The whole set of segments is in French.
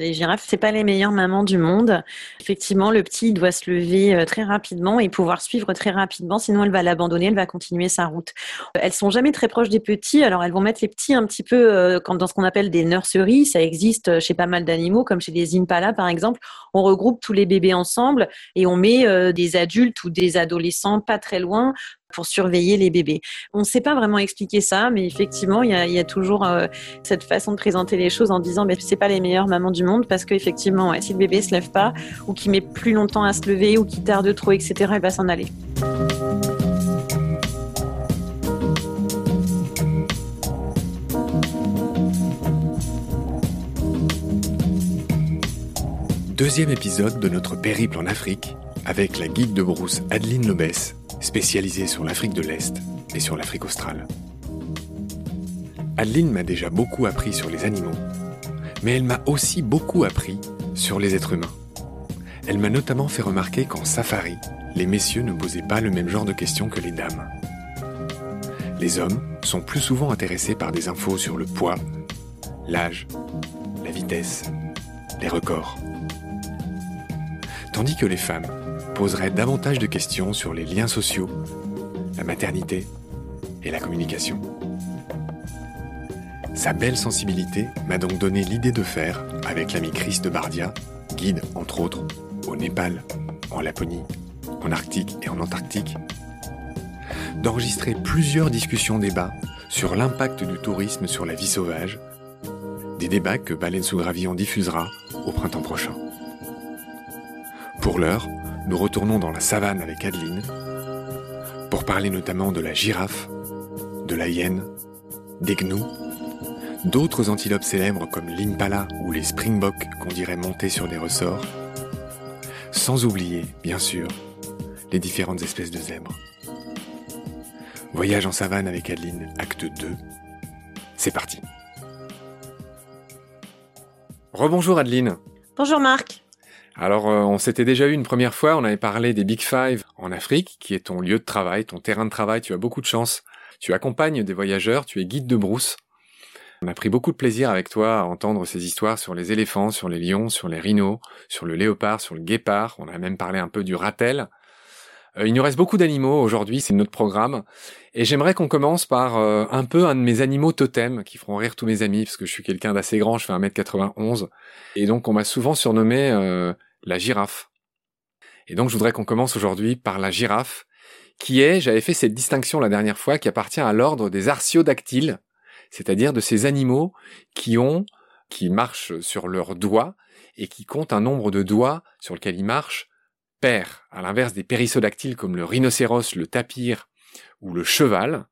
Les girafes, c'est pas les meilleures mamans du monde. Effectivement, le petit doit se lever euh, très rapidement et pouvoir suivre très rapidement, sinon elle va l'abandonner, elle va continuer sa route. Elles sont jamais très proches des petits, alors elles vont mettre les petits un petit peu euh, dans ce qu'on appelle des nurseries. Ça existe chez pas mal d'animaux, comme chez les impalas par exemple. On regroupe tous les bébés ensemble et on met euh, des adultes ou des adolescents pas très loin pour surveiller les bébés. On ne sait pas vraiment expliquer ça, mais effectivement, il y a, toujours euh, cette façon de présenter les choses en disant, mais c'est pas les meilleures mamans du monde parce qu'effectivement, si le bébé se lève pas ou qu'il met plus longtemps à se lever ou qu'il tarde trop, etc., il va s'en aller. Deuxième épisode de notre périple en Afrique avec la guide de brousse Adeline Lobès spécialisée sur l'Afrique de l'Est et sur l'Afrique australe. Adeline m'a déjà beaucoup appris sur les animaux, mais elle m'a aussi beaucoup appris sur les êtres humains. Elle m'a notamment fait remarquer qu'en safari, les messieurs ne posaient pas le même genre de questions que les dames. Les hommes sont plus souvent intéressés par des infos sur le poids, l'âge, la vitesse, les records. Tandis que les femmes poserait davantage de questions sur les liens sociaux, la maternité et la communication. Sa belle sensibilité m'a donc donné l'idée de faire, avec l'ami Chris de Bardia, guide entre autres au Népal, en Laponie, en Arctique et en Antarctique, d'enregistrer plusieurs discussions débats sur l'impact du tourisme sur la vie sauvage, des débats que Baleine sous diffusera au printemps prochain. Pour l'heure, nous retournons dans la savane avec Adeline pour parler notamment de la girafe, de la hyène, des gnous, d'autres antilopes célèbres comme l'impala ou les springboks qu'on dirait monter sur des ressorts, sans oublier, bien sûr, les différentes espèces de zèbres. Voyage en savane avec Adeline, acte 2. C'est parti. Rebonjour Adeline. Bonjour Marc. Alors, euh, on s'était déjà eu une première fois, on avait parlé des Big Five en Afrique, qui est ton lieu de travail, ton terrain de travail, tu as beaucoup de chance. Tu accompagnes des voyageurs, tu es guide de brousse. On a pris beaucoup de plaisir avec toi à entendre ces histoires sur les éléphants, sur les lions, sur les rhinos, sur le léopard, sur le guépard. On a même parlé un peu du ratel. Euh, il nous reste beaucoup d'animaux aujourd'hui, c'est notre programme. Et j'aimerais qu'on commence par euh, un peu un de mes animaux totems qui feront rire tous mes amis, parce que je suis quelqu'un d'assez grand, je fais 1m91. Et donc on m'a souvent surnommé la girafe. Et donc je voudrais qu'on commence aujourd'hui par la girafe, qui est, j'avais fait cette distinction la dernière fois, qui appartient à l'ordre des artiodactyles, c'est-à-dire de ces animaux qui ont, qui marchent sur leurs doigts et qui comptent un nombre de doigts sur lequel ils marchent pair, à l'inverse des périssodactyles comme le rhinocéros, le tapir ou le cheval,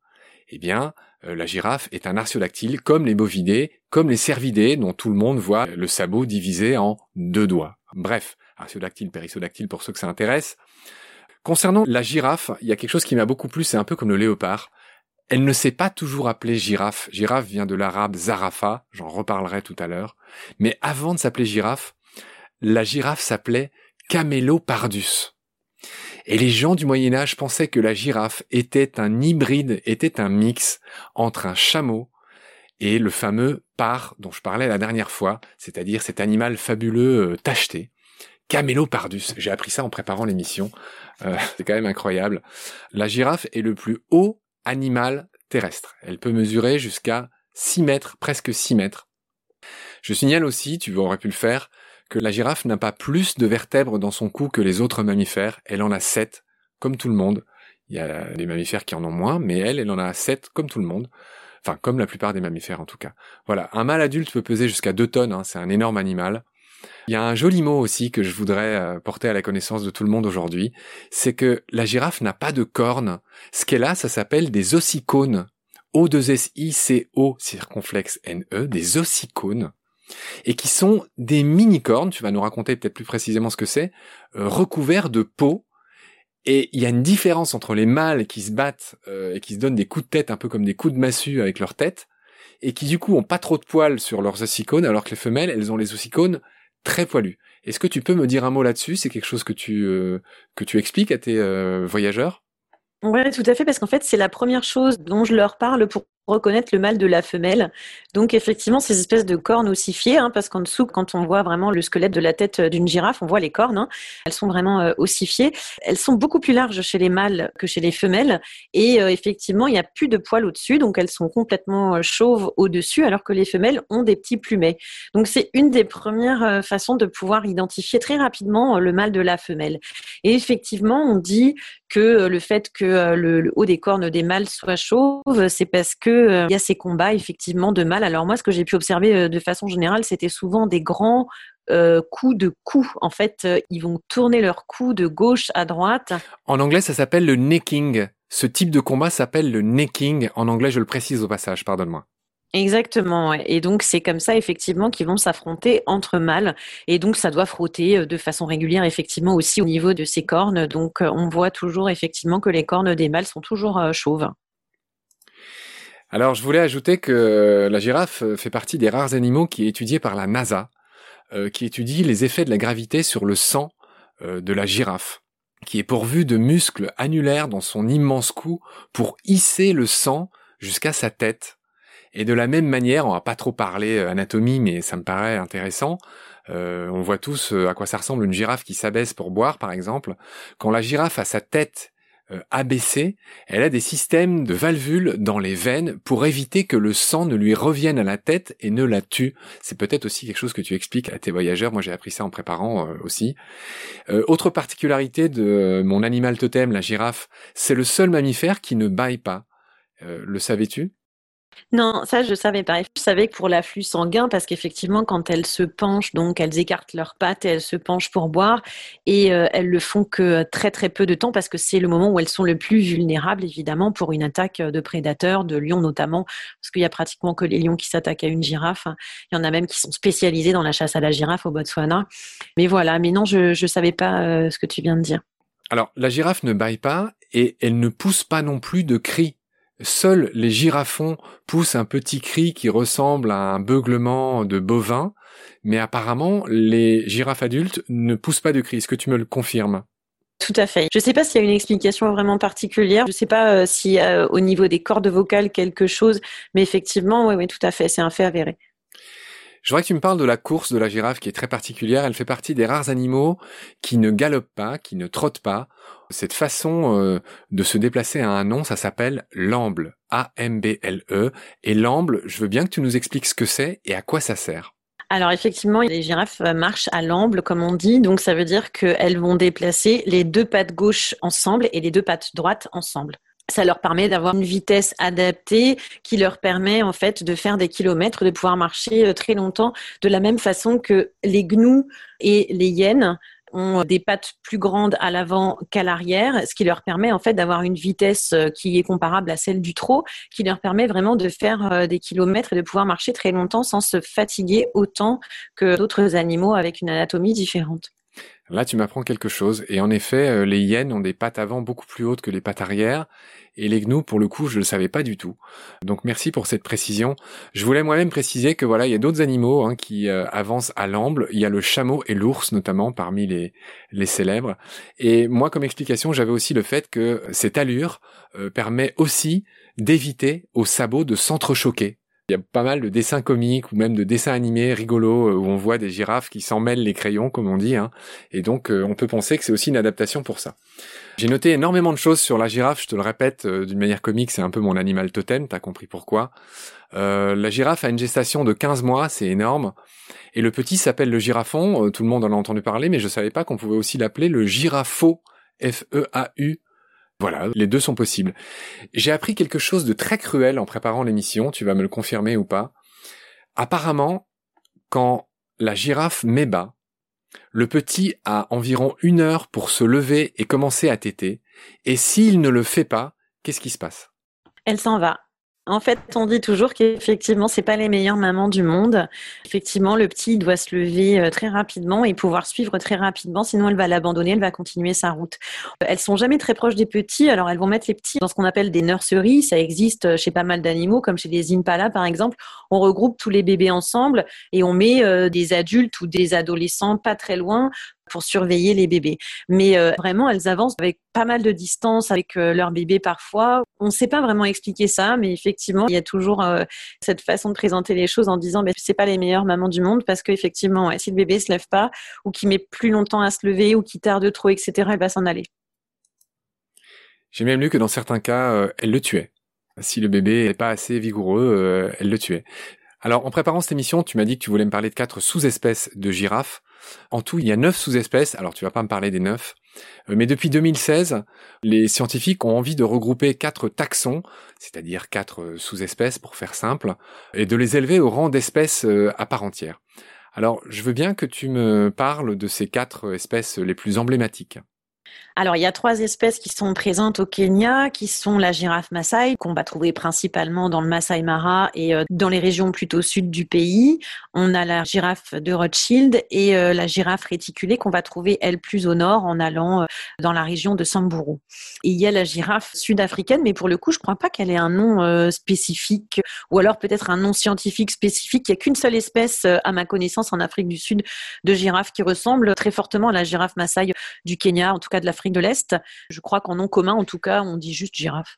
eh bien, euh, la girafe est un artiodactyle comme les bovidés, comme les cervidés dont tout le monde voit le sabot divisé en deux doigts. Bref, artiodactyle, périssodactyle pour ceux que ça intéresse. Concernant la girafe, il y a quelque chose qui m'a beaucoup plu, c'est un peu comme le léopard. Elle ne s'est pas toujours appelée girafe. Girafe vient de l'arabe zarafa, j'en reparlerai tout à l'heure. Mais avant de s'appeler girafe, la girafe s'appelait Camélopardus. Et les gens du Moyen Âge pensaient que la girafe était un hybride, était un mix entre un chameau et le fameux par dont je parlais la dernière fois, c'est-à-dire cet animal fabuleux euh, tacheté. Camélopardus. J'ai appris ça en préparant l'émission. Euh, c'est quand même incroyable. La girafe est le plus haut animal terrestre. Elle peut mesurer jusqu'à 6 mètres, presque 6 mètres. Je signale aussi, tu aurais pu le faire, que la girafe n'a pas plus de vertèbres dans son cou que les autres mammifères. Elle en a sept, comme tout le monde. Il y a des mammifères qui en ont moins, mais elle, elle en a sept, comme tout le monde. Enfin, comme la plupart des mammifères en tout cas. Voilà, un mâle adulte peut peser jusqu'à 2 tonnes, hein, c'est un énorme animal. Il y a un joli mot aussi que je voudrais euh, porter à la connaissance de tout le monde aujourd'hui, c'est que la girafe n'a pas de cornes. Ce qu'elle a, ça s'appelle des ossicones. O2SICO circonflexe NE, des ossicones et qui sont des mini-cornes, tu vas nous raconter peut-être plus précisément ce que c'est, euh, recouverts de peau. Et il y a une différence entre les mâles qui se battent euh, et qui se donnent des coups de tête un peu comme des coups de massue avec leur tête, et qui du coup ont pas trop de poils sur leurs ossicones, alors que les femelles, elles ont les ossicones très poilus. Est-ce que tu peux me dire un mot là-dessus? C'est quelque chose que tu euh, que tu expliques à tes voyageurs? Oui, tout à fait, parce qu'en fait, c'est la première chose dont je leur parle pour reconnaître le mâle de la femelle. Donc effectivement, ces espèces de cornes ossifiées, hein, parce qu'en dessous, quand on voit vraiment le squelette de la tête d'une girafe, on voit les cornes. Hein. elles sont vraiment euh, ossifiées. Elles sont beaucoup plus larges chez les mâles que chez les femelles. Et euh, effectivement, il n'y a plus de poils au-dessus, donc elles sont complètement euh, chauves au-dessus, alors que les femelles ont des petits plumets. Donc c'est une des premières façons de pouvoir identifier très rapidement le mâle de la femelle. Et effectivement, on dit que le fait que le, haut des cornes des mâles soit chauve, c'est parce que euh, il y a ces combats effectivement de mal. Alors moi, ce que j'ai pu observer euh, de façon générale, c'était souvent des grands euh, coups de cou. En fait, ils vont tourner leur cou de gauche à droite. En anglais, ça s'appelle le necking. Ce type de combat s'appelle le necking. En anglais, je le précise au passage, pardonne-moi. Exactement. Et donc, c'est comme ça, effectivement, qu'ils vont s'affronter entre mâles. Et donc, ça doit frotter de façon régulière, effectivement, aussi au niveau de ces cornes. Donc, on voit toujours, effectivement, que les cornes des mâles sont toujours chauves. Alors, je voulais ajouter que la girafe fait partie des rares animaux qui est étudié par la NASA, euh, qui étudie les effets de la gravité sur le sang euh, de la girafe, qui est pourvu de muscles annulaires dans son immense cou pour hisser le sang jusqu'à sa tête. Et de la même manière, on va pas trop parler euh, anatomie, mais ça me paraît intéressant. on voit tous à quoi ça ressemble une girafe qui s'abaisse pour boire, par exemple. Quand la girafe a sa tête euh, abaissée, elle a des systèmes de valvules dans les veines pour éviter que le sang ne lui revienne à la tête et ne la tue. C'est peut-être aussi quelque chose que tu expliques à tes voyageurs. Moi, j'ai appris ça en préparant euh, aussi. Euh, autre particularité de mon animal totem, la girafe, c'est le seul mammifère qui ne baille pas. le savais-tu? Non, ça je savais pas. Je savais que pour l'afflux sanguin, parce qu'effectivement, quand elles se penchent, donc elles écartent leurs pattes et elles se penchent pour boire, et euh, elles le font que très très peu de temps, parce que c'est le moment où elles sont le plus vulnérables, évidemment, pour une attaque de prédateurs, de lions notamment, parce qu'il y a pratiquement que les lions qui s'attaquent à une girafe. Il y en a même qui sont spécialisés dans la chasse à la girafe au Botswana. Mais voilà, mais non, je ne savais pas euh, ce que tu viens de dire. Alors, la girafe ne baille pas et elle ne pousse pas non plus de cris. Seuls les girafons poussent un petit cri qui ressemble à un beuglement de bovin, mais apparemment les girafes adultes ne poussent pas de cri. Est-ce que tu me le confirmes? Tout à fait. Je ne sais pas s'il y a une explication vraiment particulière. Je ne sais pas euh, si euh, au niveau des cordes vocales quelque chose, mais effectivement, oui, oui, tout à fait, c'est un fait avéré. Je voudrais que tu me parles de la course de la girafe qui est très particulière. Elle fait partie des rares animaux qui ne galopent pas, qui ne trottent pas. Cette façon euh, de se déplacer à un nom, ça s'appelle l'amble. A-M-B-L-E. Et l'amble, je veux bien que tu nous expliques ce que c'est et à quoi ça sert. Alors effectivement, les girafes marchent à l'amble, comme on dit. Donc ça veut dire qu'elles vont déplacer les deux pattes gauches ensemble et les deux pattes droites ensemble ça leur permet d'avoir une vitesse adaptée qui leur permet en fait de faire des kilomètres, de pouvoir marcher euh, très longtemps, de la même façon que les gnous et les hyènes ont des pattes plus grandes à l'avant qu'à l'arrière, ce qui leur permet en fait d'avoir une vitesse euh, qui est comparable à celle du trot, qui leur permet vraiment de faire euh, des kilomètres et de pouvoir marcher très longtemps sans se fatiguer autant que d'autres animaux avec une anatomie différente. Là, tu m'apprends quelque chose. Et en effet, euh, les hyènes ont des pattes avant beaucoup plus hautes que les pattes arrière. Et les gnous, pour le coup, je ne le savais pas du tout. Donc merci pour cette précision. Je voulais moi-même préciser que voilà, il y a d'autres animaux hein, qui euh, avancent à l'amble. Il y a le chameau et l'ours notamment parmi les, les célèbres. Et moi, comme explication, j'avais aussi le fait que cette allure euh, permet aussi d'éviter aux sabots de s'entrechoquer. Il y a pas mal de dessins comiques ou même de dessins animés rigolos euh, où on voit des girafes qui s'en mêlent les crayons, comme on dit. Hein. Et donc, euh, on peut penser que c'est aussi une adaptation pour ça. J'ai noté énormément de choses sur la girafe. Je te le répète euh, d'une manière comique, c'est un peu mon animal totem. T'as compris pourquoi. la girafe a une gestation de 15 mois, c'est énorme. Et le petit s'appelle le girafon. tout le monde en a entendu parler, mais je savais pas qu'on pouvait aussi l'appeler le girafo. F-E-A-U voilà, les deux sont possibles. J'ai appris quelque chose de très cruel en préparant l'émission, tu vas me le confirmer ou pas. Apparemment, quand la girafe met bas, le petit a environ une heure pour se lever et commencer à téter, et s'il ne le fait pas, qu'est-ce qui se passe? Elle s'en va. En fait, on dit toujours qu'effectivement, c'est pas les meilleures mamans du monde. Effectivement, le petit doit se lever euh, très rapidement et pouvoir suivre très rapidement, sinon elle va l'abandonner, elle va continuer sa route. Elles sont jamais très proches des petits, alors elles vont mettre les petits dans ce qu'on appelle des nurseries. Ça existe chez pas mal d'animaux, comme chez les impalas par exemple. On regroupe tous les bébés ensemble et on met euh, des adultes ou des adolescents pas très loin pour surveiller les bébés. Mais euh, vraiment, elles avancent avec pas mal de distance avec euh, leur bébé parfois. On ne sait pas vraiment expliquer ça, mais effectivement, il y a toujours euh, cette façon de présenter les choses en disant ben, c'est pas les meilleures mamans du monde parce qu'effectivement, si le bébé se lève pas ou qu'il met plus longtemps à se lever ou qu'il tarde trop, etc., elle va s'en aller. J'ai même lu que dans certains cas, elle le tuait. Si le bébé n'est pas assez vigoureux, elle le tuait. Alors, en préparant cette émission, tu m'as dit que tu voulais me parler de quatre sous-espèces de girafes. En tout, il y a neuf sous-espèces. Alors, tu vas pas me parler des neuf. Euh, mais depuis 2016, les scientifiques ont envie de regrouper quatre taxons, c'est-à-dire quatre euh, sous-espèces pour faire simple, et de les élever au rang d'espèces euh, à part entière. Alors, je veux bien que tu me parles de ces quatre espèces les plus emblématiques. Alors, il y a trois espèces qui sont présentes au Kenya, qui sont la girafe Maasai, qu'on va trouver principalement dans le Masai Mara et euh, dans les régions plutôt sud du pays. On a la girafe de Rothschild et euh, la girafe réticulée qu'on va trouver, elle, plus au nord en allant euh, dans la région de Samburu. Et il y a la girafe sud-africaine, mais pour le coup, je ne crois pas qu'elle ait un nom spécifique ou alors peut-être un nom scientifique spécifique. Il n'y a qu'une seule espèce, à ma connaissance, en Afrique du Sud de girafe qui ressemble très fortement à la girafe Maasai du Kenya, en tout cas de l'Afrique de l'Est. Je crois qu'en nom commun, en tout cas, on dit juste girafe.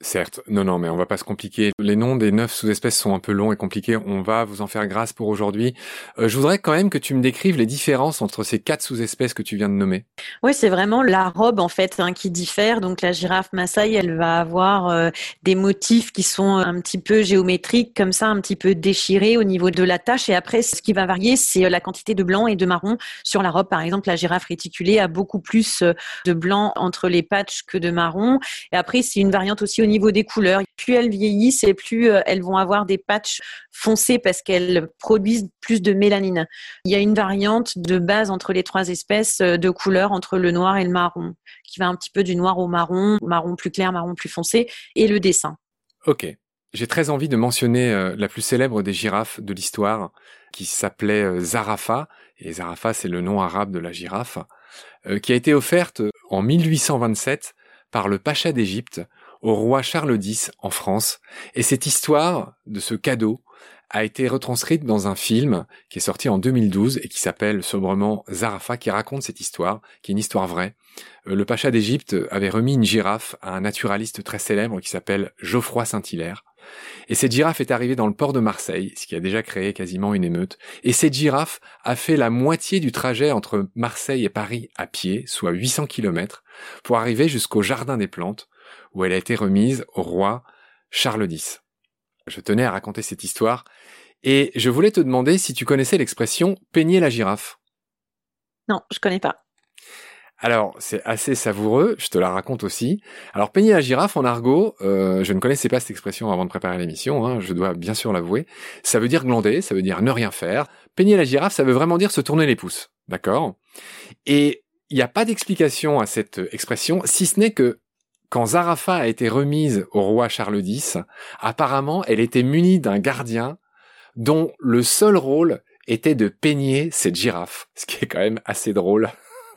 Certes, non, non, mais on va pas se compliquer. Les noms des neuf sous-espèces sont un peu longs et compliqués. On va vous en faire grâce pour aujourd'hui. Euh, je voudrais quand même que tu me décrives les différences entre ces quatre sous-espèces que tu viens de nommer. Oui, c'est vraiment la robe en fait hein, qui diffère. Donc la girafe Maasai, elle va avoir euh, des motifs qui sont un petit peu géométriques, comme ça, un petit peu déchirés au niveau de la tache. Et après, ce qui va varier, c'est euh, la quantité de blanc et de marron sur la robe. Par exemple, la girafe réticulée a beaucoup plus de blanc entre les patchs que de marron. Et après, c'est une variante aussi au niveau des couleurs. Plus elles vieillissent et plus euh, elles vont avoir des patchs foncés parce qu'elles produisent plus de mélanine. Il y a une variante de base entre les trois espèces euh, de couleurs entre le noir et le marron, qui va un petit peu du noir au marron, marron plus clair, marron plus foncé, et le dessin. Ok. J'ai très envie de mentionner euh, la plus célèbre des girafes de l'histoire, qui s'appelait Zarafa, et Zarafa c'est le nom arabe de la girafe, qui a été offerte en 1827 par le pacha d'Égypte au roi Charles X en France. Et cette histoire de ce cadeau a été retranscrite dans un film qui est sorti en 2012 et qui s'appelle sobrement Zarafa, qui raconte cette histoire, qui est une histoire vraie. Euh, le pacha d'Égypte avait remis une girafe à un naturaliste très célèbre qui s'appelle Geoffroy Saint-Hilaire. Et cette girafe est arrivée dans le port de Marseille, ce qui a déjà créé quasiment une émeute. Et cette girafe a fait la moitié du trajet entre Marseille et Paris à pied, soit 800 km, pour arriver jusqu'au Jardin des Plantes, où elle a été remise au roi Charles X. Je tenais à raconter cette histoire et je voulais te demander si tu connaissais l'expression peigner la girafe. Non, je connais pas. Alors, c'est assez savoureux, je te la raconte aussi. Alors, peigner la girafe en argot, euh, je ne connaissais pas cette expression avant de préparer l'émission, hein, je dois bien sûr l'avouer. Ça veut dire glander, ça veut dire ne rien faire. Peigner la girafe, ça veut vraiment dire se tourner les pouces, d'accord? Et il n'y a pas d'explication à cette expression, si ce n'est que quand Zarafa a été remise au roi Charles X, apparemment elle était munie d'un gardien dont le seul rôle était de peigner cette girafe, ce qui est quand même assez drôle.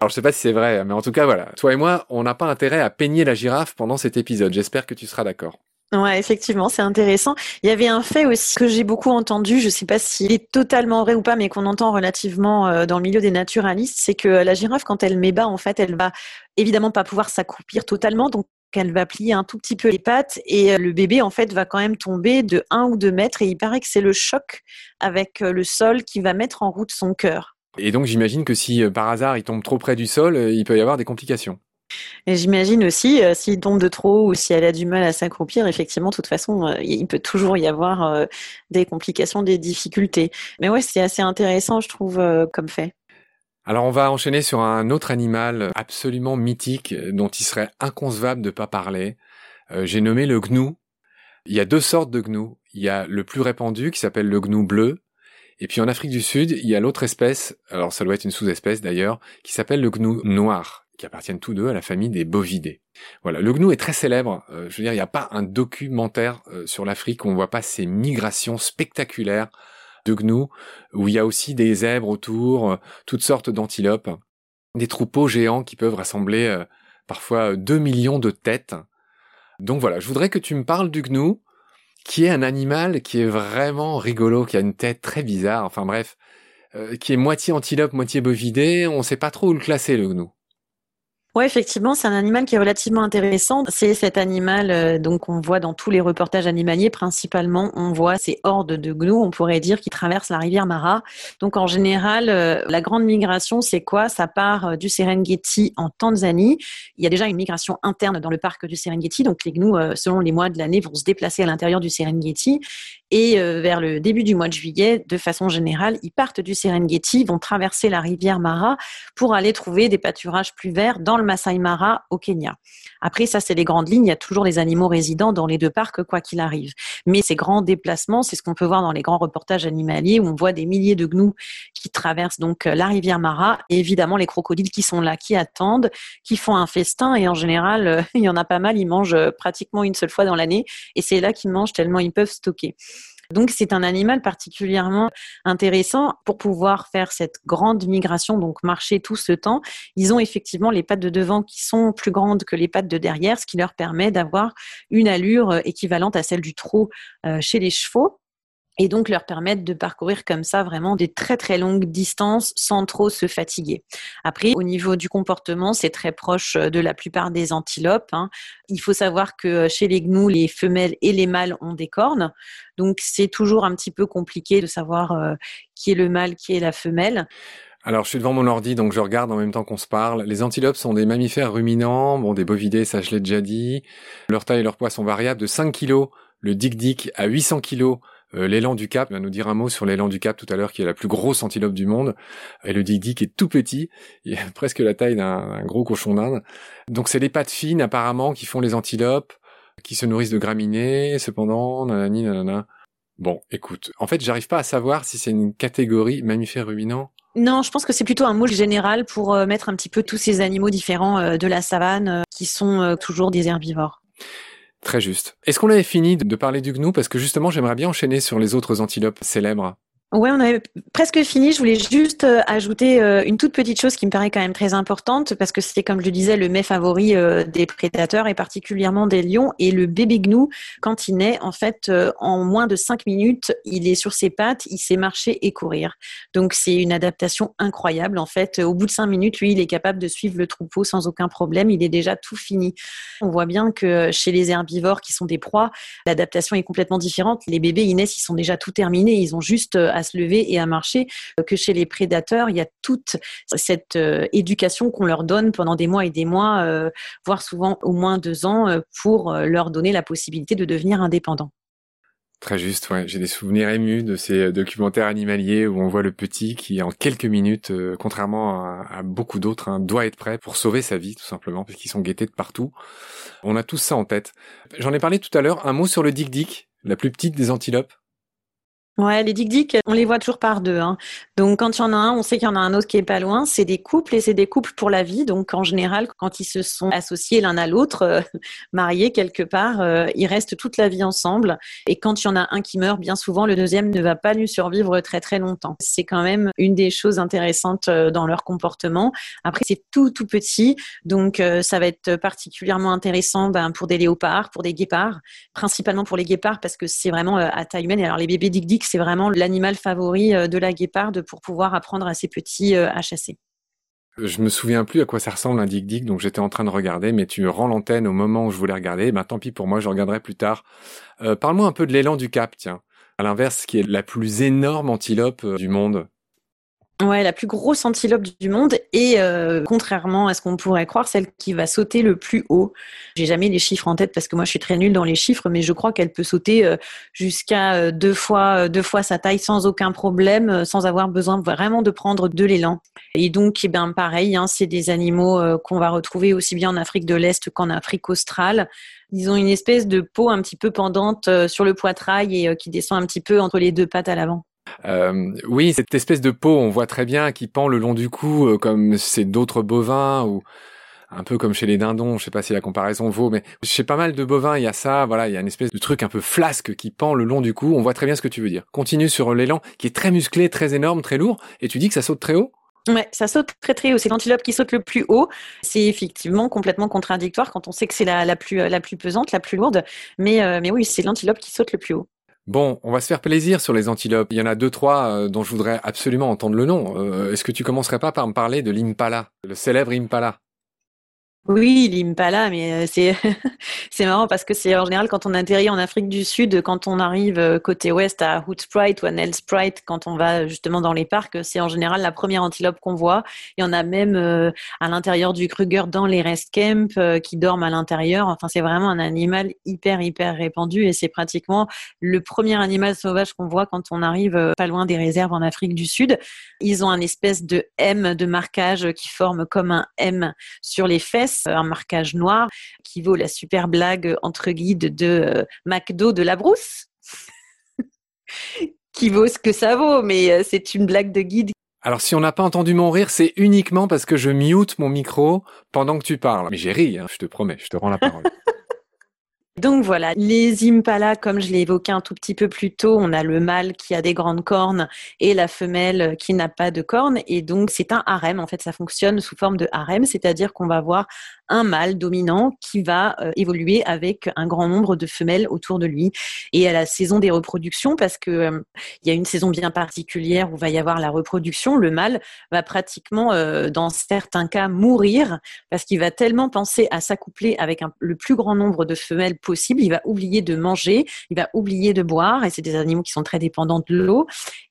Alors je sais pas si c'est vrai, mais en tout cas voilà, toi et moi, on n'a pas intérêt à peigner la girafe pendant cet épisode. J'espère que tu seras d'accord. Ouais, effectivement, c'est intéressant. Il y avait un fait aussi que j'ai beaucoup entendu, je ne sais pas s'il est totalement vrai ou pas, mais qu'on entend relativement euh, dans le milieu des naturalistes, c'est que la girafe, quand elle met bas, en fait, elle va évidemment pas pouvoir s'accroupir totalement, donc elle va plier un tout petit peu les pattes et euh, le bébé en fait va quand même tomber de 1 ou 2 mètres et il paraît que c'est le choc avec euh, le sol qui va mettre en route son cœur. Et donc j'imagine que si par hasard il tombe trop près du sol, il peut y avoir des complications. Et j'imagine aussi, euh, s'il tombe de trop ou si elle a du mal à s'accroupir, effectivement, de toute façon, euh, il peut toujours y avoir euh, des complications, des difficultés. Mais ouais, c'est assez intéressant, je trouve, comme fait. Alors on va enchaîner sur un autre animal absolument mythique dont il serait inconcevable de pas parler. J'ai nommé le gnou. Il y a deux sortes de gnous. Il y a le plus répandu qui s'appelle le gnou bleu. Et puis en Afrique du Sud, il y a l'autre espèce, alors ça doit être une sous-espèce d'ailleurs, qui s'appelle le gnou noir qui appartiennent tous deux à la famille des bovidés. Voilà, le gnou est très célèbre. Euh, je veux dire, il n'y a pas un documentaire euh, sur l'Afrique où on voit pas ces migrations spectaculaires de gnous, où il y a aussi des zèbres autour, euh, toutes sortes d'antilopes, des troupeaux géants qui peuvent rassembler parfois 2 millions de têtes. Donc voilà, je voudrais que tu me parles du gnou, qui est un animal qui est vraiment rigolo, qui a une tête très bizarre. Enfin bref, qui est moitié antilope, moitié bovidé. On sait pas trop où le classer, le gnou. Ouais, effectivement, c'est un animal qui est relativement intéressant. C'est cet animal euh, donc on voit dans tous les reportages animaliers, principalement, on voit ces hordes de gnous, on pourrait dire, qui traversent la rivière Mara. Donc en général, euh, la grande migration, c'est quoi? Ça part euh, du Serengeti en Tanzanie. Il y a déjà une migration interne dans le parc du Serengeti. Donc les gnous, selon les mois de l'année, vont se déplacer à l'intérieur du Serengeti. Et vers le début du mois de juillet, de façon générale, ils partent du Serengeti, vont traverser la rivière Mara pour aller trouver des pâturages plus verts dans le Masai Mara au Kenya. Après, ça, c'est les grandes lignes. Il y a toujours des animaux résidents dans les deux parcs, quoi qu'il arrive. Mais ces grands déplacements, c'est ce qu'on peut voir dans les grands reportages animaliers où on voit des milliers de gnous qui traversent donc la rivière Mara et évidemment les crocodiles qui sont là, qui attendent, qui font un festin et en général, il y en a pas mal. Ils mangent pratiquement une seule fois dans l'année et c'est là qu'ils mangent tellement ils peuvent stocker. Donc c'est un animal particulièrement intéressant pour pouvoir faire cette grande migration, donc marcher tout ce temps. Ils ont effectivement les pattes de devant qui sont plus grandes que les pattes de derrière, ce qui leur permet d'avoir une allure équivalente à celle du trot euh, chez les chevaux et donc leur permettre de parcourir comme ça vraiment des très très longues distances sans trop se fatiguer. Après, au niveau du comportement, c'est très proche de la plupart des antilopes. Hein. Il faut savoir que chez les gnous, les femelles et les mâles ont des cornes, donc c'est toujours un petit peu compliqué de savoir euh, qui est le mâle, qui est la femelle. Alors, je suis devant mon ordi, donc je regarde en même temps qu'on se parle. Les antilopes sont des mammifères ruminants, bon, des bovidés, ça je l'ai déjà dit. Leur taille et leur poids sont variables de 5 kg, le dik-dik à 800 kg, euh, l'élan du Cap, va nous dire un mot sur l'élan du Cap tout à l'heure, qui est la plus grosse antilope du monde. Et le Dik Dik est tout petit, il a presque la taille d'un gros cochon d'Inde. Donc c'est les pattes fines apparemment qui font les antilopes, qui se nourrissent de graminées, cependant, nanani, nanana. Bon, écoute, en fait, j'arrive pas à savoir si c'est une catégorie mammifère ruminant. Non, je pense que c'est plutôt un mot général pour euh, mettre un petit peu tous ces animaux différents euh, de la savane qui sont toujours des herbivores. Très juste. Est-ce qu'on avait fini de parler du gnou Parce que justement, j'aimerais bien enchaîner sur les autres antilopes célèbres. Ouais, on avait presque fini. Je voulais juste euh, ajouter euh, une toute petite chose qui me paraît quand même très importante parce que c'est comme je le disais le mets favori euh, des prédateurs et particulièrement des lions. Et le bébé gnou, quand il naît, en fait, en moins de cinq minutes, il est sur ses pattes, il sait marcher et courir. Donc c'est une adaptation incroyable. En fait, au bout de cinq minutes, lui, il est capable de suivre le troupeau sans aucun problème. Il est déjà tout fini. On voit bien que chez les herbivores qui sont des proies, l'adaptation est complètement différente. Les bébés, ils naissent, ils sont déjà tout terminés. Ils ont juste à se lever et à marcher, euh, que chez les prédateurs, il y a toute cette euh, éducation qu'on leur donne pendant des mois et des mois, euh, voire souvent au moins deux ans, pour leur donner la possibilité de devenir indépendants. Très juste. J'ai des souvenirs émus de ces documentaires animaliers où on voit le petit qui, en quelques minutes, contrairement à, beaucoup d'autres, hein, doit être prêt pour sauver sa vie, tout simplement, parce qu'ils sont guettés de partout. On a tous ça en tête. J'en ai parlé tout à l'heure. Un mot sur le dik-dik, la plus petite des antilopes. Ouais, les dick-dick, on les voit toujours par deux. Hein. Donc, quand il y en a un, on sait qu'il y en a un autre qui est pas loin. C'est des couples et c'est des couples pour la vie. Donc, en général, quand ils se sont associés l'un à l'autre, euh, mariés quelque part, euh, ils restent toute la vie ensemble. Et quand il y en a un qui meurt, bien souvent, le deuxième ne va pas lui survivre très très longtemps. C'est quand même une des choses intéressantes euh, dans leur comportement. Après, c'est tout tout petit, donc ça va être particulièrement intéressant ben, pour des léopards, pour des guépards, principalement pour les guépards parce que c'est vraiment à taille humaine. Alors, les bébés c'est vraiment l'animal favori euh, de la guéparde pour pouvoir apprendre à ses petits euh, à chasser. Je me souviens plus à quoi ça ressemble un dick-dick, donc j'étais en train de regarder, mais tu rends l'antenne au moment où je voulais regarder. Ben tant pis pour moi, je regarderai plus tard. Euh, parle-moi un peu de l'élan du Cap, tiens. À l'inverse, qui est la plus énorme antilope du monde. Ouais, la plus grosse antilope du monde et euh, contrairement à ce qu'on pourrait croire, celle qui va sauter le plus haut. J'ai jamais les chiffres en tête parce que moi je suis très nulle dans les chiffres, mais je crois qu'elle peut sauter euh, jusqu'à euh, deux fois deux fois sa taille sans aucun problème, sans avoir besoin vraiment de prendre de l'élan. Et donc, eh ben pareil, hein, c'est des animaux qu'on va retrouver aussi bien en Afrique de l'Est qu'en Afrique australe. Ils ont une espèce de peau un petit peu pendante sur le poitrail et qui descend un petit peu entre les deux pattes à l'avant. Euh, oui, cette espèce de peau, on voit très bien, qui pend le long du cou, euh, comme c'est d'autres bovins ou un peu comme chez les dindons. Je sais pas si la comparaison vaut, mais chez pas mal de bovins, il y a ça. Voilà, il y a une espèce de truc un peu flasque qui pend le long du cou. On voit très bien ce que tu veux dire. Continue sur l'élan, qui est très musclé, très énorme, très lourd, et tu dis que ça saute très haut? Ouais, ça saute très très haut. C'est l'antilope qui saute le plus haut. C'est effectivement complètement contradictoire quand on sait que c'est la, plus la plus pesante, la plus lourde. Mais euh, mais oui, c'est l'antilope qui saute le plus haut. Bon, on va se faire plaisir sur les antilopes. Il y en a deux, trois euh, dont je voudrais absolument entendre le nom. Euh, est-ce que tu commencerais pas par me parler de l'impala, le célèbre impala? Oui, l'Impala, mais euh, c'est marrant parce que c'est en général quand on atterrit en Afrique du Sud, quand on arrive euh, côté ouest à Hootspruit ou à Nelspruit, quand on va justement dans les parcs, c'est en général la première antilope qu'on voit. Et on a même euh, à l'intérieur du Kruger dans les rest camps qui dorment à l'intérieur. Enfin, c'est vraiment un animal hyper hyper répandu et c'est pratiquement le premier animal sauvage qu'on voit quand on arrive pas loin des réserves en Afrique du Sud. Ils ont un espèce de M de marquage qui forme comme un M sur les fesses un marquage noir qui vaut la super blague entre guides de euh, McDo de la brousse. qui vaut ce que ça vaut, mais euh, c'est une blague de guide. Alors si on n'a pas entendu mon rire, c'est uniquement parce que je mute mon micro pendant que tu parles. Mais j'ai ri, hein, je te promets, je te rends la parole. Donc voilà, les impalas, comme je l'ai évoqué un tout petit peu plus tôt, on a le mâle qui a des grandes cornes et la femelle qui n'a pas de cornes. Et donc c'est un harem, en fait ça fonctionne sous forme de harem, c'est-à-dire qu'on va avoir un mâle dominant qui va euh, évoluer avec un grand nombre de femelles autour de lui. Et à la saison des reproductions, parce que euh, il y a une saison bien particulière où va y avoir la reproduction, le mâle va pratiquement, euh, dans certains cas, mourir parce qu'il va tellement penser à s'accoupler avec le plus grand nombre de femelles possible. Il va oublier de manger, il va oublier de boire, et c'est des animaux qui sont très dépendants de l'eau.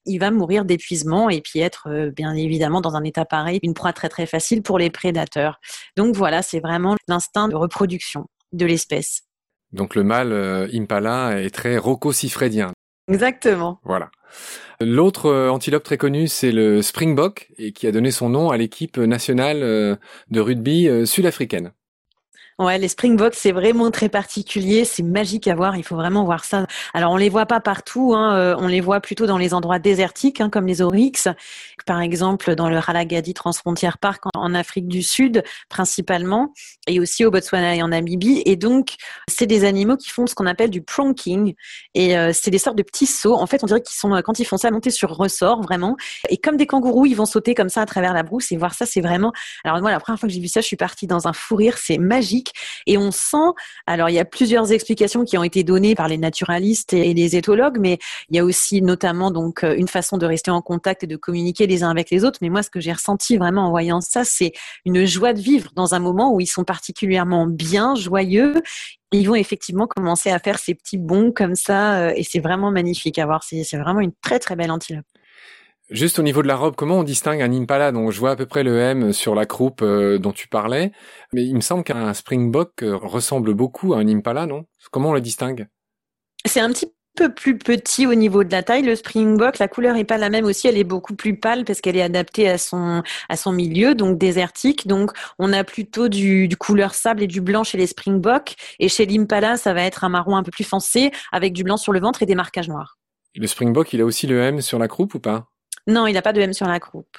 Il va mourir d'épuisement et puis être bien évidemment dans un état pareil, une proie très très facile pour les prédateurs. Donc voilà, c'est vraiment l'instinct de reproduction de l'espèce. Donc le mâle euh, impala est très rocco-sifrédien. Exactement. Voilà. L'autre euh, antilope très connu, c'est le springbok, et qui a donné son nom à l'équipe nationale euh, de rugby sud-africaine. Ouais, les Springboks, c'est vraiment très particulier, c'est magique à voir, il faut vraiment voir ça. Alors on les voit pas partout, hein, euh, on les voit plutôt dans les endroits désertiques, hein, comme les oryx, par exemple dans le Ralagadi Transfrontière Park en, Afrique du Sud principalement, et aussi au Botswana et en Namibie. Et donc c'est des animaux qui font ce qu'on appelle du pronking, et euh, c'est des sortes de petits sauts. En fait, on dirait qu'ils sont quand ils font ça monter sur ressort vraiment, et comme des kangourous, ils vont sauter comme ça à travers la brousse. Et voir ça, c'est vraiment. Alors moi, la première fois que j'ai vu ça, je suis partie dans un fou rire, c'est magique. Et on sent, alors il y a plusieurs explications qui ont été données par les naturalistes et les éthologues, mais il y a aussi notamment donc euh, une façon de rester en contact et de communiquer les uns avec les autres. Mais moi, ce que j'ai ressenti vraiment en voyant ça, c'est une joie de vivre dans un moment où ils sont particulièrement bien, joyeux ils vont effectivement commencer à faire ces petits bons comme ça euh, et c'est vraiment magnifique à voir. C'est vraiment une très très belle antilope. Juste au niveau de la robe, comment on distingue un impala? Donc je vois à peu près le M sur la croupe euh, dont tu parlais, mais il me semble qu'un springbok euh, ressemble beaucoup à un impala, non? Comment on le distingue? C'est un petit peu plus petit au niveau de la taille. Le springbok, la couleur est pas la même aussi. Elle est beaucoup plus pâle parce qu'elle est adaptée à son à son milieu, donc désertique. Donc on a plutôt du, du couleur sable et du blanc chez les springboks. Et chez l'impala, ça va être un marron un peu plus foncé avec du blanc sur le ventre et des marquages noirs. Le springbok, il a aussi le M sur la croupe ou pas? Non, il n'a pas de M sur la croupe.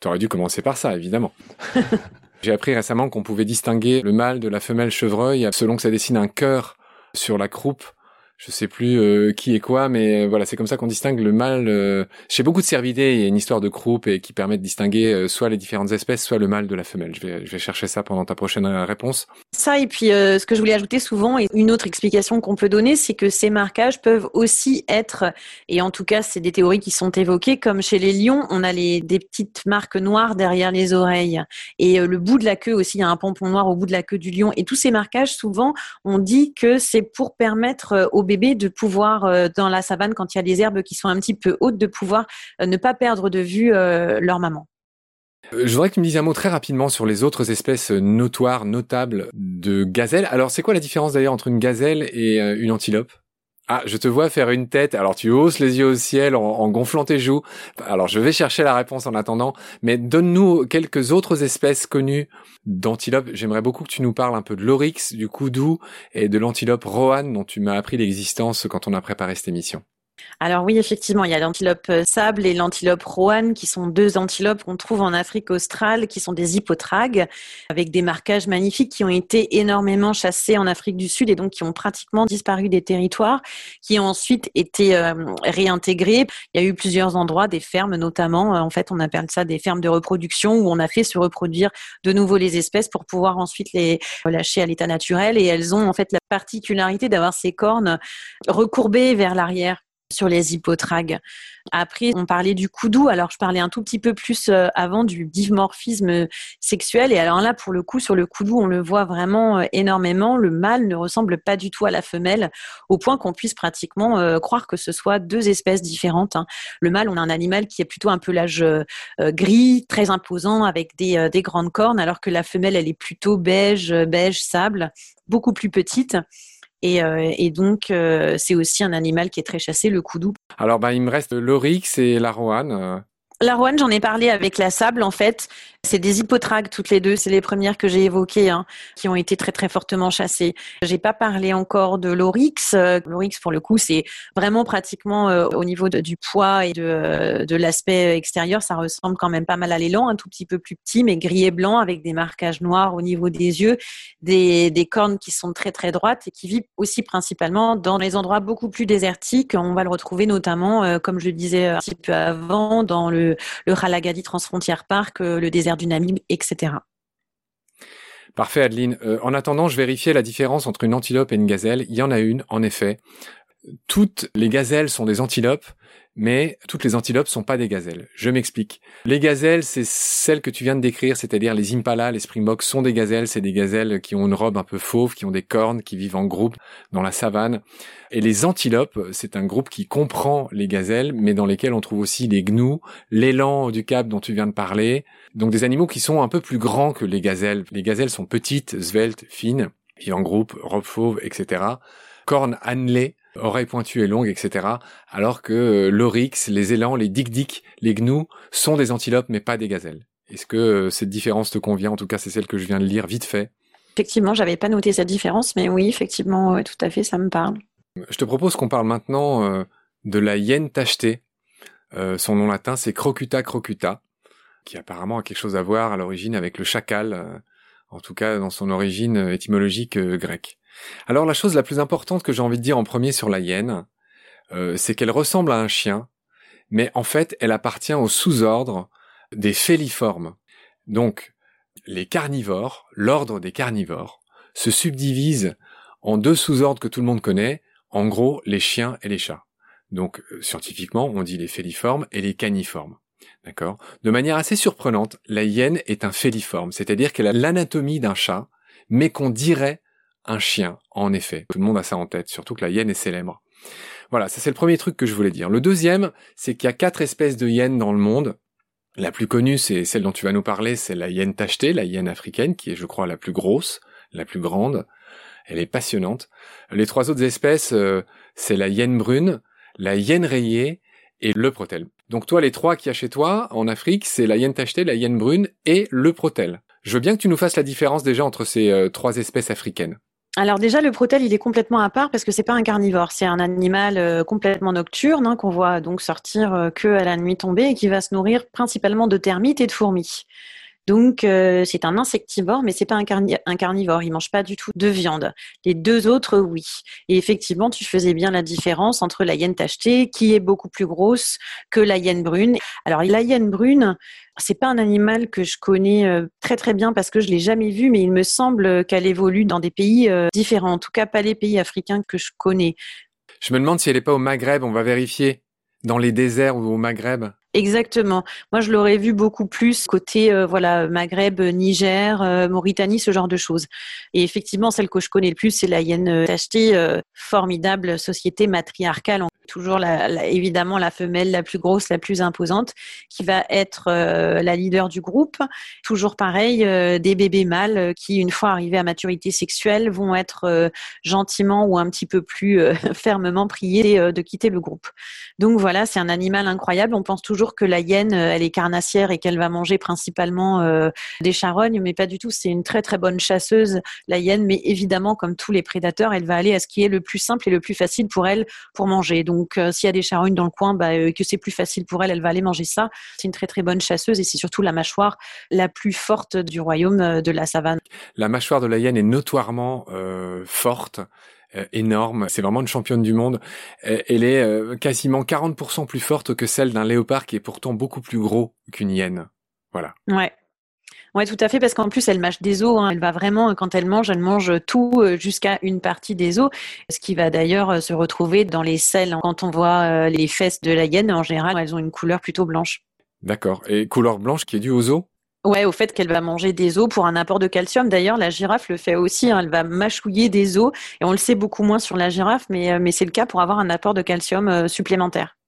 Tu aurais dû commencer par ça, évidemment. J'ai appris récemment qu'on pouvait distinguer le mâle de la femelle chevreuil selon que ça dessine un cœur sur la croupe je sais plus euh, qui est quoi, mais euh, voilà, c'est comme ça qu'on distingue le mâle. Euh... Chez beaucoup de cervidés, il y a une histoire de croupe et qui permet de distinguer euh, soit les différentes espèces, soit le mâle de la femelle. Je vais, chercher ça pendant ta prochaine réponse. Ça et puis ce que je voulais ajouter souvent et une autre explication qu'on peut donner, c'est que ces marquages peuvent aussi être, et en tout cas c'est des théories qui sont évoquées, comme chez les lions, on a les des petites marques noires derrière les oreilles et le bout de la queue aussi, il y a un pompon noir au bout de la queue du lion et tous ces marquages souvent on dit que c'est pour permettre aux bébé de pouvoir, euh, dans la savane, quand il y a des herbes qui sont un petit peu hautes, de pouvoir euh, ne pas perdre de vue euh, leur maman. Je voudrais que tu me dises un mot très rapidement sur les autres espèces notoires, notables de gazelles. Alors, c'est quoi la différence d'ailleurs entre une gazelle et une antilope? Ah, je te vois faire une tête. Alors tu hausses les yeux au ciel en, gonflant tes joues. Alors je vais chercher la réponse en attendant. Mais donne-nous quelques autres espèces connues d'antilopes. J'aimerais beaucoup que tu nous parles un peu de l'oryx, du koudou et de l'antilope rohan dont tu m'as appris l'existence quand on a préparé cette émission. Alors oui, effectivement, il y a l'antilope euh, sable et l'antilope roane, qui sont deux antilopes qu'on trouve en Afrique australe, qui sont des hypotragues, avec des marquages magnifiques, qui ont été énormément chassés en Afrique du Sud et donc qui ont pratiquement disparu des territoires, qui ont ensuite été euh, réintégrés. Il y a eu plusieurs endroits, des fermes notamment. Euh, en fait, on appelle ça des fermes de reproduction où on a fait se reproduire de nouveau les espèces pour pouvoir ensuite les relâcher à l'état naturel. Et elles ont en fait la particularité d'avoir ces cornes recourbées vers l'arrière sur les hypotragues. Après, on parlait du coudou. Alors, je parlais un tout petit peu plus euh, avant du dimorphisme sexuel. Et alors là, pour le coup, sur le coudou, on le voit vraiment euh, énormément. Le mâle ne ressemble pas du tout à la femelle, au point qu'on puisse pratiquement euh, croire que ce soit deux espèces différentes. Hein. Le mâle, on a un animal qui est plutôt un pelage gris, très imposant, avec des, des grandes cornes, alors que la femelle, elle est plutôt beige, beige sable, beaucoup plus petite. Euh, et, donc, euh, c'est aussi un animal qui est très chassé, le coudou. Alors, bah, il me reste l'oryx et la roane. La roane, j'en ai parlé avec la sable, en fait. C'est des hypotragues toutes les deux. C'est les premières que j'ai évoquées, hein, qui ont été très très fortement chassées. J'ai pas parlé encore de l'oryx. Euh, l'oryx, pour le coup, c'est vraiment pratiquement euh, au niveau du poids et de, euh, de l'aspect extérieur, ça ressemble quand même pas mal à l'élan, un tout petit peu plus petit, mais gris et blanc avec des marquages noirs au niveau des yeux, des, cornes qui sont très très droites et qui vivent aussi principalement dans les endroits beaucoup plus désertiques. On va le retrouver notamment, comme je disais un petit peu avant, dans le le, Ralagadi Transfrontière Park, le désert du Namib, etc. Parfait, Adeline. Euh, en attendant, je vérifiais la différence entre une antilope et une gazelle. Il y en a une, en effet. Toutes les gazelles sont des antilopes, mais toutes les antilopes sont pas des gazelles. Je m'explique. Les gazelles, c'est celles que tu viens de décrire, c'est-à-dire les impalas, les springboks sont des gazelles, c'est des gazelles qui ont une robe un peu fauve, qui ont des cornes, qui vivent en groupe dans la savane. Et les antilopes, c'est un groupe qui comprend les gazelles, mais dans lesquels on trouve aussi les gnous, l'élan du Cap dont tu viens de parler. Donc des animaux qui sont un peu plus grands que les gazelles. Les gazelles sont petites, sveltes, fines, et en groupe, robe fauve, etc. Cornes annelées, oreilles pointues et longues, etc. Alors que euh, l'oryx, les élans, les dik-dik, les gnous sont des antilopes mais pas des gazelles. Est-ce que euh, cette différence te convient? En tout cas, c'est celle que je viens de lire vite fait. Effectivement, j'avais pas noté cette différence, mais oui, effectivement, tout à fait, ça me parle. Je te propose qu'on parle maintenant euh, de la hyène tachetée. son nom latin, c'est Crocuta crocuta, qui apparemment a quelque chose à voir à l'origine avec le chacal, en tout cas dans son origine étymologique grecque. Alors la chose la plus importante que j'ai envie de dire en premier sur la hyène, euh, c'est qu'elle ressemble à un chien, mais en fait elle appartient au sous-ordre des féliformes. Donc les carnivores, l'ordre des carnivores, se subdivise en deux sous-ordres que tout le monde connaît, en gros les chiens et les chats. Donc euh, scientifiquement on dit les féliformes et les caniformes. D'accord? De manière assez surprenante, la hyène est un féliforme, c'est-à-dire qu'elle a l'anatomie d'un chat, mais qu'on dirait un chien, en effet. Tout le monde a ça en tête, surtout que la hyène est célèbre. Voilà, ça c'est le premier truc que je voulais dire. Le deuxième, c'est qu'il y a quatre espèces de hyènes dans le monde. La plus connue, c'est celle dont tu vas nous parler, c'est la hyène tachetée, la hyène africaine, qui est, je crois, la plus grosse, la plus grande. Elle est passionnante. Les trois autres espèces, euh, c'est la hyène brune, la hyène rayée et le protel. Donc toi, les trois qu'il y a chez toi, en Afrique, c'est la hyène tachetée, la hyène brune et le protel. Je veux bien que tu nous fasses la différence déjà entre ces euh, trois espèces africaines. Alors déjà, le protel, il est complètement à part parce que c'est pas un carnivore, c'est un animal euh, complètement nocturne hein, qu'on voit donc sortir euh, que à la nuit tombée et qui va se nourrir principalement de termites et de fourmis. Donc euh, c'est un insectivore, mais c'est pas un, carnivore. Il mange pas du tout de viande. Les deux autres, oui. Et effectivement, tu faisais bien la différence entre la hyène tachetée, qui est beaucoup plus grosse que la hyène brune. Alors la hyène brune, c'est pas un animal que je connais euh, très très bien parce que je l'ai jamais vu, mais il me semble qu'elle évolue dans des pays euh, différents. En tout cas, pas les pays africains que je connais. Je me demande si elle n'est pas au Maghreb. On va vérifier. Dans les déserts ou au Maghreb. Exactement. Moi, je l'aurais vu beaucoup plus côté euh, voilà Maghreb, Niger, Mauritanie, ce genre de choses. Et effectivement, celle que je connais le plus, c'est la tachetée, formidable société matriarcale toujours évidemment la femelle la plus grosse, la plus imposante, qui va être euh, la leader du groupe. Toujours pareil, euh, des bébés mâles euh, qui, une fois arrivés à maturité sexuelle, vont être gentiment ou un petit peu plus fermement priés de quitter le groupe. Donc voilà, c'est un animal incroyable. On pense toujours que la hyène, elle est carnassière et qu'elle va manger principalement des charognes, mais pas du tout. C'est une très très bonne chasseuse, la hyène, mais évidemment, comme tous les prédateurs, elle va aller à ce qui est le plus simple et le plus facile pour elle pour manger. Donc, s'il y a des charognes dans le coin, bah, que c'est plus facile pour elle, elle va aller manger ça. C'est une très très bonne chasseuse et c'est surtout la mâchoire la plus forte du royaume de la savane. La mâchoire de la hyène est notoirement forte. Euh, énorme. C'est vraiment une championne du monde. Euh, elle est euh, quasiment 40% plus forte que celle d'un léopard qui est pourtant beaucoup plus gros qu'une hyène. Voilà. Ouais. Ouais, tout à fait, parce qu'en plus, elle mâche des os. Hein. Elle va vraiment, quand elle mange, elle mange tout jusqu'à une partie des os, ce qui va d'ailleurs se retrouver dans les selles. Quand on voit les fesses de la hyène, en général, elles ont une couleur plutôt blanche. D'accord. Et couleur blanche qui est due aux os? Ouais, au fait qu'elle va manger des os pour un apport de calcium. D'ailleurs, la girafe le fait aussi. Hein. Elle va mâchouiller des os, et on le sait beaucoup moins sur la girafe, mais, euh, mais c'est le cas pour avoir un apport de calcium euh, supplémentaire.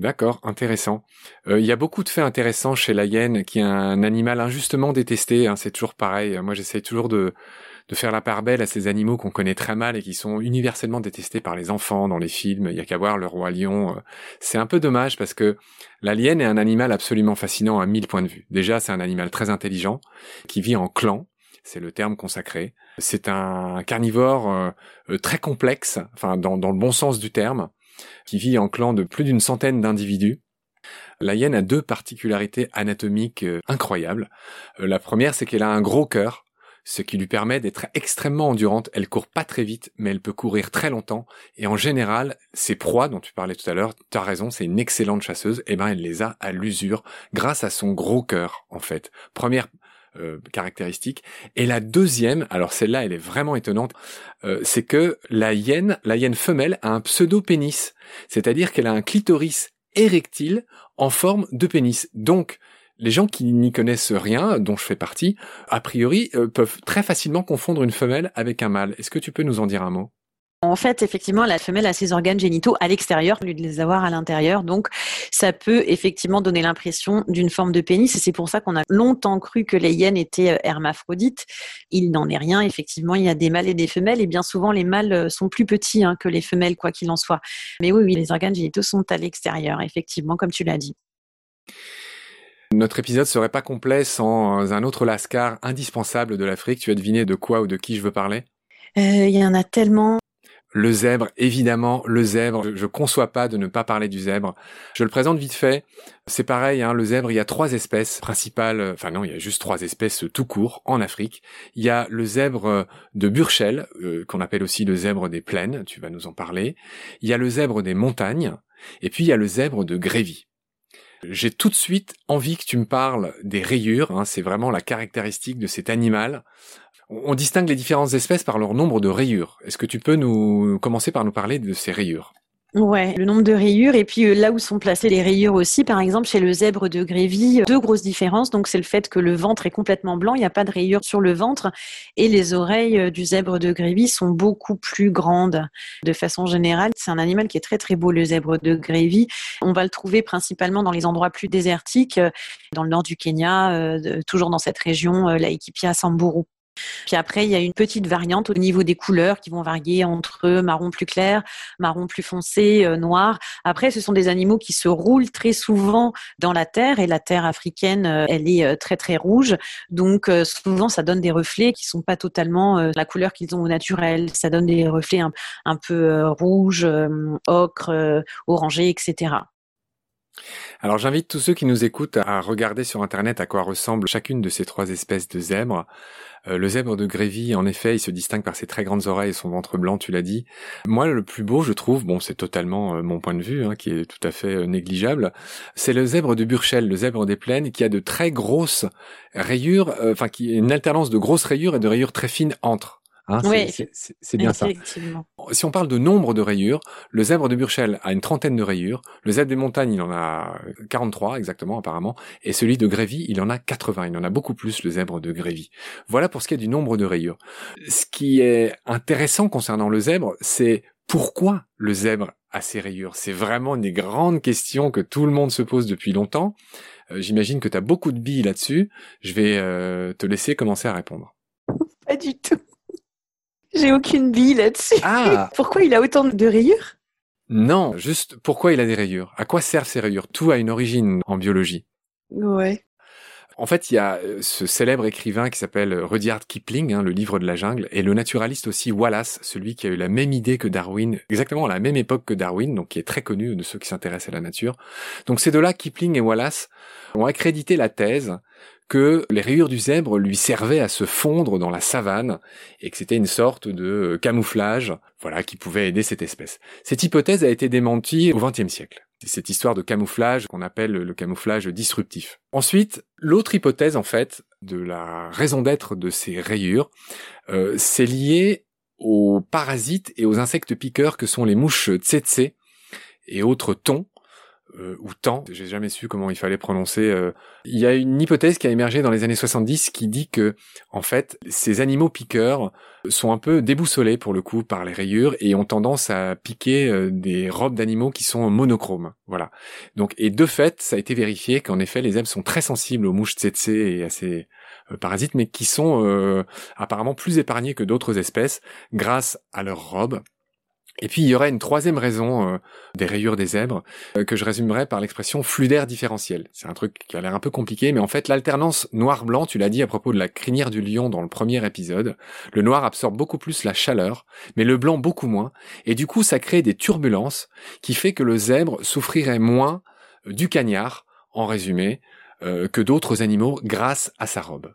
D'accord, intéressant. Euh, il y a beaucoup de faits intéressants chez la hyène, qui est un animal injustement détesté. Hein, c'est toujours pareil. Moi, j'essaie toujours de, faire la part belle à ces animaux qu'on connaît très mal et qui sont universellement détestés par les enfants dans les films. Il y a qu'à voir le roi lion. Euh. C'est un peu dommage parce que la lienne est un animal absolument fascinant à mille points de vue. Déjà, c'est un animal très intelligent qui vit en clan. C'est le terme consacré. C'est un carnivore euh, euh, très complexe, enfin dans, dans le bon sens du terme, qui vit en clan de plus d'une centaine d'individus. La hyène a deux particularités anatomiques incroyables. La première, c'est qu'elle a un gros cœur, ce qui lui permet d'être extrêmement endurante. Elle court pas très vite, mais elle peut courir très longtemps. Et en général, ses proies dont tu parlais tout à l'heure, tu as raison, c'est une excellente chasseuse. Et eh ben, elle les a à l'usure grâce à son gros cœur, en fait. Première euh, caractéristique. Et la deuxième, alors celle-là, elle est vraiment étonnante, euh, c'est que la hyène, la hyène femelle a un pseudo-pénis. C'est-à-dire qu'elle a un clitoris érectile en forme de pénis. Donc, les gens qui n'y connaissent rien, dont je fais partie, a priori, euh, peuvent très facilement confondre une femelle avec un mâle. Est-ce que tu peux nous en dire un mot? En fait, effectivement, la femelle a ses organes génitaux à l'extérieur, au lieu de les avoir à l'intérieur. Donc, ça peut effectivement donner l'impression d'une forme de pénis. Et c'est pour ça qu'on a longtemps cru que les hyènes étaient euh, hermaphrodites. Il n'en est rien. Effectivement, il y a des mâles et des femelles. Et bien souvent, les mâles euh, sont plus petits hein, que les femelles, quoi qu'il en soit. Mais oui, oui, les organes génitaux sont à l'extérieur, effectivement, comme tu l'as dit. Notre épisode serait pas complet sans un autre lascar indispensable de l'Afrique. Tu as deviné de quoi ou de qui je veux parler? Euh, Il y en a tellement. Le zèbre, évidemment, le zèbre. Je conçois pas de ne pas parler du zèbre. Je le présente vite fait. C'est pareil, hein, le zèbre, il y a trois espèces principales. Enfin non, il y a juste trois espèces tout court en Afrique. Il y a le zèbre de Burchell, euh, qu'on appelle aussi le zèbre des plaines. Tu vas nous en parler. Il y a le zèbre des montagnes. Et puis il y a le zèbre de Grévy. J'ai tout de suite envie que tu me parles des rayures. Hein, c'est vraiment la caractéristique de cet animal. On distingue les différentes espèces par leur nombre de rayures. Est-ce que tu peux nous commencer par nous parler de ces rayures? Ouais, le nombre de rayures et puis euh, là où sont placées les rayures aussi. Par exemple, chez le zèbre de Grévy, deux grosses différences. Donc, c'est le fait que le ventre est complètement blanc, il n'y a pas de rayures sur le ventre et les oreilles euh, du zèbre de Grévy sont beaucoup plus grandes. De façon générale, c'est un animal qui est très très beau, le zèbre de Grévy. On va le trouver principalement dans les endroits plus désertiques, euh, dans le nord du Kenya, toujours dans cette région, la Samburu. Puis après, il y a une petite variante au niveau des couleurs qui vont varier entre marron plus clair, marron plus foncé, euh, noir. Après, ce sont des animaux qui se roulent très souvent dans la terre et la terre africaine, euh, elle est euh, très très rouge. Donc souvent, ça donne des reflets qui sont pas totalement la couleur qu'ils ont au naturel. Ça donne des reflets un, un peu rouge, ocre, orangé, etc. Alors j'invite tous ceux qui nous écoutent à regarder sur Internet à quoi ressemble chacune de ces trois espèces de zèbres. Euh, le zèbre de Grévy, en effet, il se distingue par ses très grandes oreilles et son ventre blanc, tu l'as dit. Moi, le plus beau, je trouve, bon, c'est totalement euh, mon point de vue, hein, qui est tout à fait euh, négligeable, c'est le zèbre de Burchell, le zèbre des plaines, qui a de très grosses rayures, enfin, qui est une alternance de grosses rayures et de rayures très fines entre. Hein, oui, c'est bien ça. Si on parle de nombre de rayures, le zèbre de Burchell a une trentaine de rayures, le zèbre des montagnes, il en a 43 exactement apparemment, et celui de Grévy, il en a 80, il en a beaucoup plus le zèbre de Grévy. Voilà pour ce qui est du nombre de rayures. Ce qui est intéressant concernant le zèbre, c'est pourquoi le zèbre a ces rayures? C'est vraiment une des grandes questions que tout le monde se pose depuis longtemps. Euh, j'imagine que tu as beaucoup de billes là-dessus. Je vais euh, te laisser commencer à répondre. Pas du tout. J'ai aucune bille là-dessus. Ah. Pourquoi il a autant de rayures? Non, juste pourquoi il a des rayures? À quoi servent ces rayures? Tout a une origine en biologie. Ouais. En fait, il y a euh, ce célèbre écrivain qui s'appelle Rudyard Kipling, hein, le livre de la jungle, et le naturaliste aussi Wallace, celui qui a eu la même idée que Darwin, exactement à la même époque que Darwin, donc qui est très connu de ceux qui s'intéressent à la nature. Donc ces deux-là, Kipling et Wallace, ont accrédité la thèse que les rayures du zèbre lui servaient à se fondre dans la savane et que c'était une sorte de camouflage, voilà, qui pouvait aider cette espèce. Cette hypothèse a été démentie au XXe siècle. C'est cette histoire de camouflage qu'on appelle le camouflage disruptif. Ensuite, l'autre hypothèse, en fait, de la raison d'être de ces rayures, euh, c'est lié aux parasites et aux insectes piqueurs que sont les mouches tsetse et autres thons, euh, ou temps, j'ai jamais su comment il fallait prononcer. Euh. Il y a une hypothèse qui a émergé dans les années 70 qui dit que, en fait, ces animaux piqueurs sont un peu déboussolés pour le coup par les rayures et ont tendance à piquer euh, des robes d'animaux qui sont monochromes. Voilà. Donc, et de fait, ça a été vérifié qu'en effet, les zèbres sont très sensibles aux mouches tsetse et à ces parasites, mais qui sont apparemment plus épargnés que d'autres espèces grâce à leurs robes et puis il y aurait une troisième raison euh, des rayures des zèbres euh, que je résumerais par l'expression fluidaire différentiel. C'est un truc qui a l'air un peu compliqué, mais en fait l'alternance noir-blanc, tu l'as dit à propos de la crinière du lion dans le premier épisode, le noir absorbe beaucoup plus la chaleur, mais le blanc beaucoup moins, et du coup ça crée des turbulences qui fait que le zèbre souffrirait moins euh, du cagnard, en résumé, que d'autres animaux grâce à sa robe.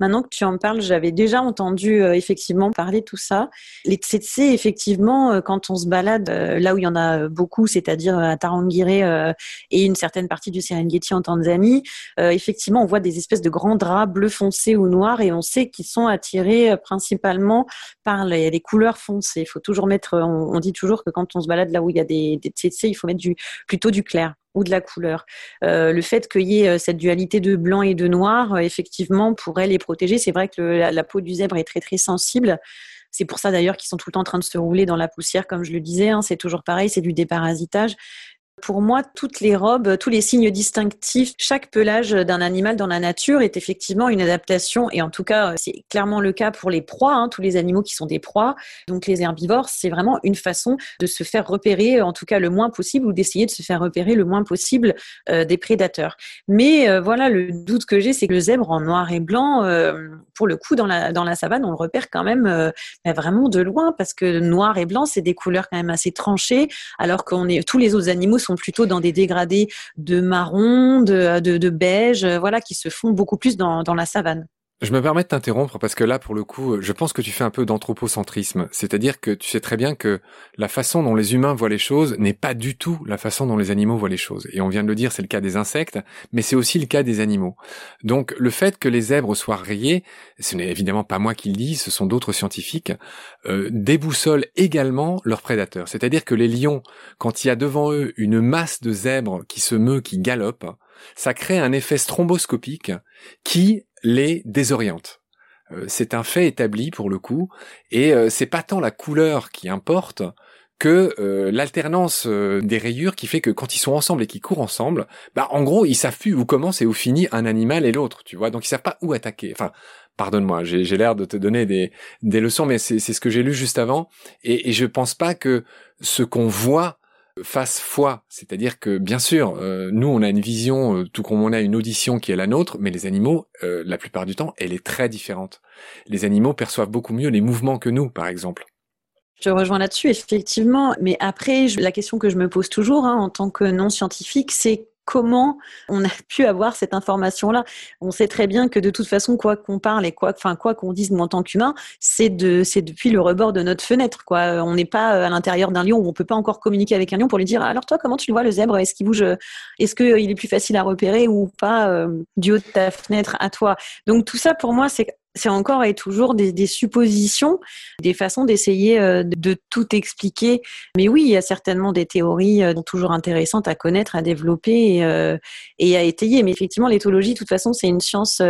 Maintenant que tu en parles, j'avais déjà entendu euh, effectivement parler tout ça. Les tsetse, effectivement, euh, quand on se balade euh, là où il y en a beaucoup, c'est-à-dire à Tarangire et une certaine partie du Serengeti en Tanzanie, effectivement, on voit des espèces de grands draps bleu foncé ou noirs et on sait qu'ils sont attirés principalement par les, couleurs foncées. Il faut toujours mettre, on, dit toujours que quand on se balade là où il y a des, des tsetse, il faut mettre du, plutôt du clair ou de la couleur. Euh, le fait qu'il y ait euh, cette dualité de blanc et de noir, euh, effectivement, pourrait les protéger. C'est vrai que la, peau du zèbre est très très sensible. C'est pour ça d'ailleurs qu'ils sont tout le temps en train de se rouler dans la poussière, comme je le disais. Hein. c'est toujours pareil, c'est du déparasitage. Pour moi, toutes les robes, tous les signes distinctifs, chaque pelage d'un animal dans la nature est effectivement une adaptation. Et en tout cas, c'est clairement le cas pour les proies, hein, tous les animaux qui sont des proies. Donc les herbivores, c'est vraiment une façon de se faire repérer, en tout cas le moins possible, ou d'essayer de se faire repérer le moins possible euh, des prédateurs. Mais euh, voilà, le doute que j'ai, c'est que le zèbre en noir et blanc, euh, pour le coup, dans la, dans la savane, on le repère quand même bah, vraiment de loin, parce que noir et blanc, c'est des couleurs quand même assez tranchées, alors qu'on est tous les autres animaux sont plutôt dans des dégradés de marron, de, de, beige, euh, voilà, qui se font beaucoup plus dans la savane. Je me permets de t'interrompre parce que là, pour le coup, je pense que tu fais un peu d'anthropocentrisme. C'est-à-dire que tu sais très bien que la façon dont les humains voient les choses n'est pas du tout la façon dont les animaux voient les choses. Et on vient de le dire, c'est le cas des insectes, mais c'est aussi le cas des animaux. Donc, le fait que les zèbres soient rayés, ce n'est évidemment pas moi qui le dis, ce sont d'autres scientifiques, euh, déboussole également leurs prédateurs. C'est-à-dire que les lions, quand il y a devant eux une masse de zèbres qui se meut, qui galope, ça crée un effet stromboscopique qui les désoriente. Euh, c'est un fait établi pour le coup, et euh, c'est pas tant la couleur qui importe que euh, l'alternance des rayures qui fait que quand ils sont ensemble et qu'ils courent ensemble, bah en gros ils savent plus où commence et où finit un animal et l'autre, tu vois, donc ils savent pas où attaquer. Enfin, pardonne-moi, j'ai l'air de te donner des, des leçons, mais c'est ce que j'ai lu juste avant, et, et je pense pas que ce qu'on voit face foi, c'est-à-dire que bien sûr, euh, nous on a une vision, euh, tout comme on a une audition qui est la nôtre, mais les animaux, euh, la plupart du temps, elle est très différente. Les animaux perçoivent beaucoup mieux les mouvements que nous, par exemple. Je rejoins là-dessus, effectivement. Mais après, la question que je me pose toujours hein, en tant que non scientifique, c'est comment on a pu avoir cette information-là. On sait très bien que de toute façon, quoi qu'on parle et quoi, qu'on dise en tant qu'humain, c'est depuis le rebord de notre fenêtre. Quoi. On n'est pas euh, à l'intérieur d'un lion où on peut pas encore communiquer avec un lion pour lui dire alors toi comment tu le vois le zèbre? Est-ce qu'il bouge Est-ce qu'il est plus facile à repérer ou pas euh, du haut de ta fenêtre à toi? Donc tout ça pour moi c'est c'est encore et toujours des, suppositions, des façons d'essayer euh, de, tout expliquer. Mais oui, il y a certainement des théories euh, toujours intéressantes à connaître, à développer et, euh, et à étayer. Mais effectivement, l'éthologie, de toute façon, c'est une science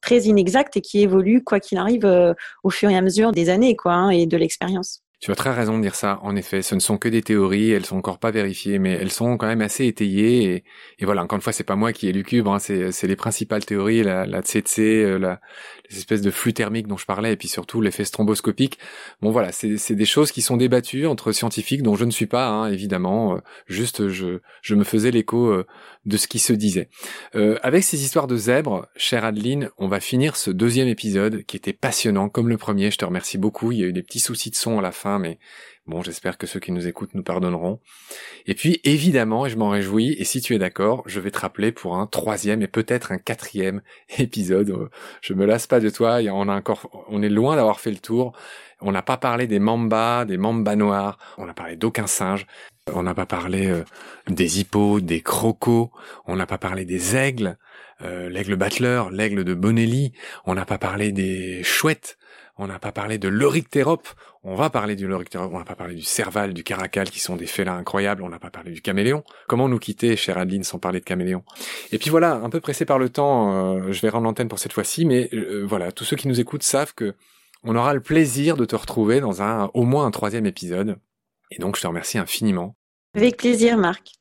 très inexacte et qui évolue, quoi qu'il arrive, au fur et à mesure des années quoi, hein, et de l'expérience. Tu as très raison de dire ça. En effet, ce ne sont que des théories, elles sont encore pas vérifiées, mais elles sont quand même assez étayées. Et, voilà, encore une fois, c'est pas moi qui ai lucubre, hein, c'est les principales théories, la, la tsetse, euh, la, les espèces de flux thermiques dont je parlais, et puis surtout l'effet stromboscopique. Bon voilà, c'est des choses qui sont débattues entre scientifiques dont je ne suis pas, hein, évidemment. Euh, juste, je, je me faisais l'écho euh, de ce qui se disait. avec ces histoires de zèbres, chère Adeline, on va finir ce deuxième épisode qui était passionnant, comme le premier. Je te remercie beaucoup. Il y a eu des petits soucis de son à la fin mais bon, j'espère que ceux qui nous écoutent nous pardonneront. Et puis, évidemment, et je m'en réjouis, et si tu es d'accord, je vais te rappeler pour un troisième et peut-être un quatrième épisode. Je me lasse pas de toi, on a encore, on est loin d'avoir fait le tour. On n'a pas parlé des mambas, des mambas noirs, on n'a parlé d'aucun singe. On n'a pas parlé euh, des hippos, des crocos, on n'a pas parlé des aigles, euh, l'aigle battleur, l'aigle de Bonelli, on n'a pas parlé des chouettes, on n'a pas parlé de l'Oryctérope, on va parler du on n'a pas parlé du Serval, du Caracal, qui sont des félins incroyables, on n'a pas parlé du caméléon. Comment nous quitter, chère Adeline, sans parler de caméléon? Et puis voilà, un peu pressé par le temps, euh, je vais rendre l'antenne pour cette fois-ci, mais euh, voilà, tous ceux qui nous écoutent savent que on aura le plaisir de te retrouver dans un, au moins un troisième épisode. Et donc, je te remercie infiniment. Avec plaisir, Marc.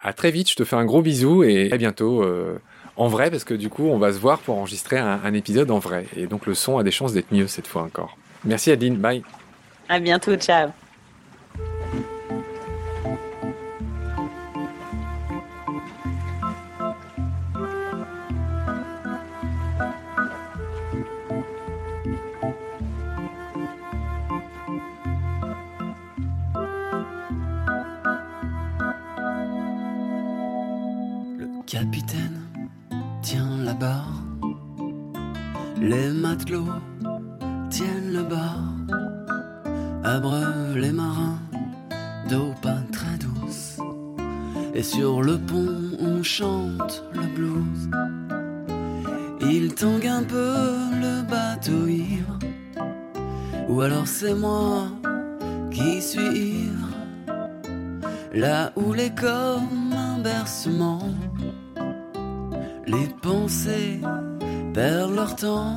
À très vite, je te fais un gros bisou et à bientôt euh, en vrai, parce que du coup, on va se voir pour enregistrer un, épisode en vrai. Et donc, le son a des chances d'être mieux cette fois encore. Merci Adeline, bye. À bientôt, ciao. Les matelots tiennent le bar abreuvent les marins d'eau pas très douce. Et sur le pont, on chante le blues. Il tangue un peu le bateau ivre. Ou alors c'est moi qui suis ivre. Là où les comme un bercement, les pensées perdent leur temps.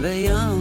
veillant